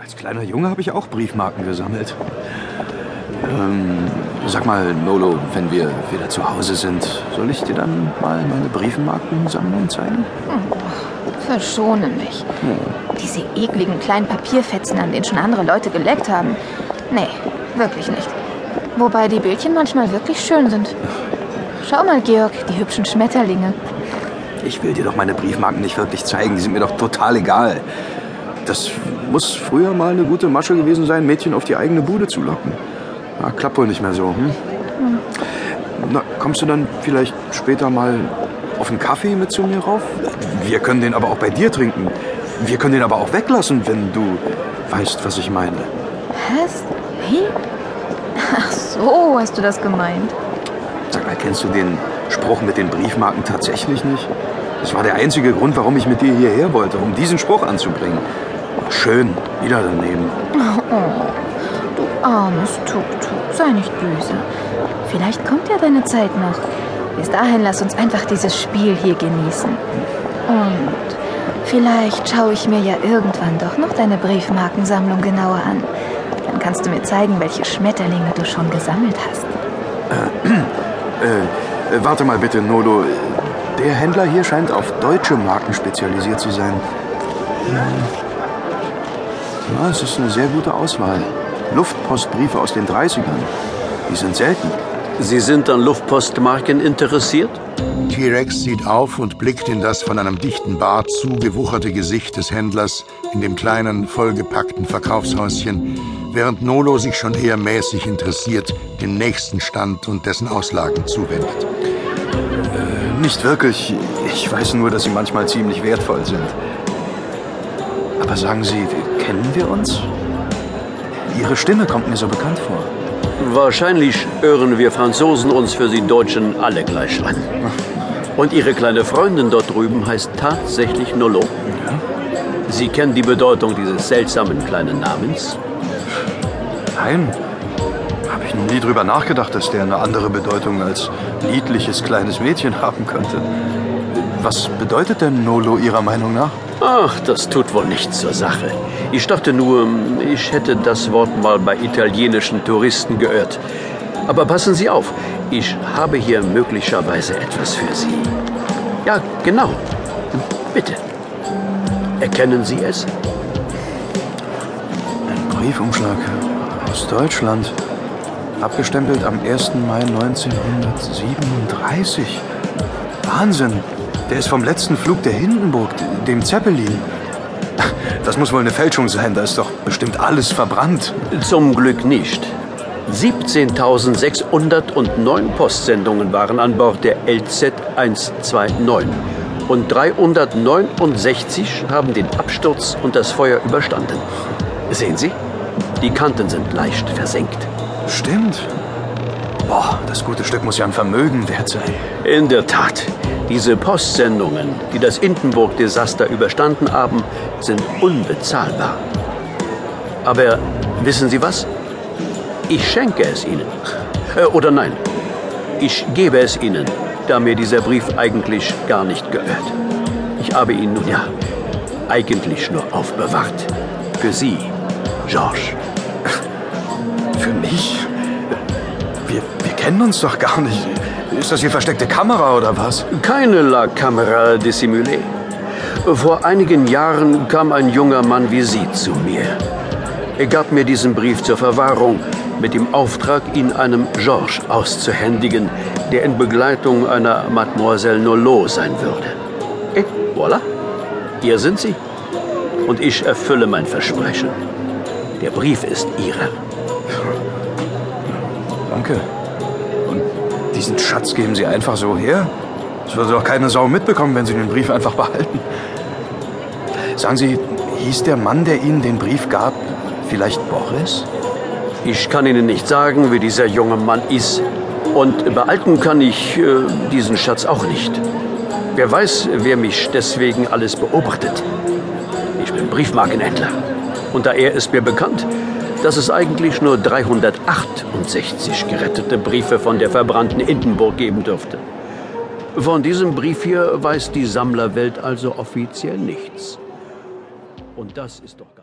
Als kleiner Junge habe ich auch Briefmarken gesammelt. Ähm, sag mal, Nolo, wenn wir wieder zu Hause sind, soll ich dir dann mal meine Briefmarkensammlung zeigen? Verschone mich. Diese ekligen kleinen Papierfetzen, an denen schon andere Leute geleckt haben. Nee, wirklich nicht. Wobei die Bildchen manchmal wirklich schön sind. Schau mal, Georg, die hübschen Schmetterlinge. Ich will dir doch meine Briefmarken nicht wirklich zeigen, die sind mir doch total egal. Das muss früher mal eine gute Masche gewesen sein, Mädchen auf die eigene Bude zu locken. Na, klappt wohl nicht mehr so. Hm? Na, kommst du dann vielleicht später mal auf einen Kaffee mit zu mir rauf? Wir können den aber auch bei dir trinken. Wir können den aber auch weglassen, wenn du weißt, was ich meine. Was? Wie? Ach so, hast du das gemeint? Sag mal, kennst du den Spruch mit den Briefmarken tatsächlich nicht? Das war der einzige Grund, warum ich mit dir hierher wollte, um diesen Spruch anzubringen. Schön, wieder daneben. Du armes Tuk-Tuk, sei nicht böse. Vielleicht kommt ja deine Zeit noch. Bis dahin lass uns einfach dieses Spiel hier genießen. Und vielleicht schaue ich mir ja irgendwann doch noch deine Briefmarkensammlung genauer an. Dann kannst du mir zeigen, welche Schmetterlinge du schon gesammelt hast. Äh, äh, warte mal bitte, Nolo. Der Händler hier scheint auf deutsche Marken spezialisiert zu sein. Ja, es ist eine sehr gute Auswahl. Luftpostbriefe aus den 30ern. Die sind selten. Sie sind an Luftpostmarken interessiert? T-Rex sieht auf und blickt in das von einem dichten Bart zugewucherte Gesicht des Händlers in dem kleinen, vollgepackten Verkaufshäuschen, während Nolo sich schon eher mäßig interessiert dem nächsten Stand und dessen Auslagen zuwendet. Nicht wirklich. Ich weiß nur, dass sie manchmal ziemlich wertvoll sind. Aber sagen Sie, kennen wir uns? Ihre Stimme kommt mir so bekannt vor. Wahrscheinlich hören wir Franzosen uns für Sie Deutschen alle gleich an. Und Ihre kleine Freundin dort drüben heißt tatsächlich Nolo. Sie kennen die Bedeutung dieses seltsamen kleinen Namens? Nein. Habe ich noch nie drüber nachgedacht, dass der eine andere Bedeutung als niedliches kleines Mädchen haben könnte. Was bedeutet denn Nolo Ihrer Meinung nach? Ach, das tut wohl nichts zur Sache. Ich dachte nur, ich hätte das Wort mal bei italienischen Touristen gehört. Aber passen Sie auf, ich habe hier möglicherweise etwas für Sie. Ja, genau. Bitte. Erkennen Sie es? Ein Briefumschlag aus Deutschland. Abgestempelt am 1. Mai 1937. Wahnsinn. Der ist vom letzten Flug der Hindenburg, dem Zeppelin. Das muss wohl eine Fälschung sein. Da ist doch bestimmt alles verbrannt. Zum Glück nicht. 17.609 Postsendungen waren an Bord der LZ 129 und 369 haben den Absturz und das Feuer überstanden. Sehen Sie, die Kanten sind leicht versenkt. Stimmt. Boah, das gute Stück muss ja ein Vermögen wert sein. In der Tat, diese Postsendungen, die das Hindenburg-Desaster überstanden haben, sind unbezahlbar. Aber wissen Sie was? Ich schenke es Ihnen. Äh, oder nein, ich gebe es Ihnen, da mir dieser Brief eigentlich gar nicht gehört. Ich habe ihn nun ja eigentlich nur aufbewahrt. Für Sie, Georges. Für mich? Wir, wir kennen uns doch gar nicht. Ist das hier versteckte Kamera oder was? Keine La Camera dissimulée. Vor einigen Jahren kam ein junger Mann wie Sie zu mir. Er gab mir diesen Brief zur Verwahrung mit dem Auftrag, ihn einem Georges auszuhändigen, der in Begleitung einer Mademoiselle Nolot sein würde. Et voilà, hier sind Sie. Und ich erfülle mein Versprechen. Der Brief ist Ihrer. Danke. Diesen Schatz geben Sie einfach so her? Das würde doch keine Sau mitbekommen, wenn Sie den Brief einfach behalten. Sagen Sie, hieß der Mann, der Ihnen den Brief gab, vielleicht Boris? Ich kann Ihnen nicht sagen, wie dieser junge Mann ist. Und behalten kann ich äh, diesen Schatz auch nicht. Wer weiß, wer mich deswegen alles beobachtet. Ich bin Briefmarkenhändler. Und daher ist mir bekannt, dass es eigentlich nur 368 gerettete Briefe von der verbrannten Hindenburg geben dürfte. Von diesem Brief hier weiß die Sammlerwelt also offiziell nichts. Und das ist doch.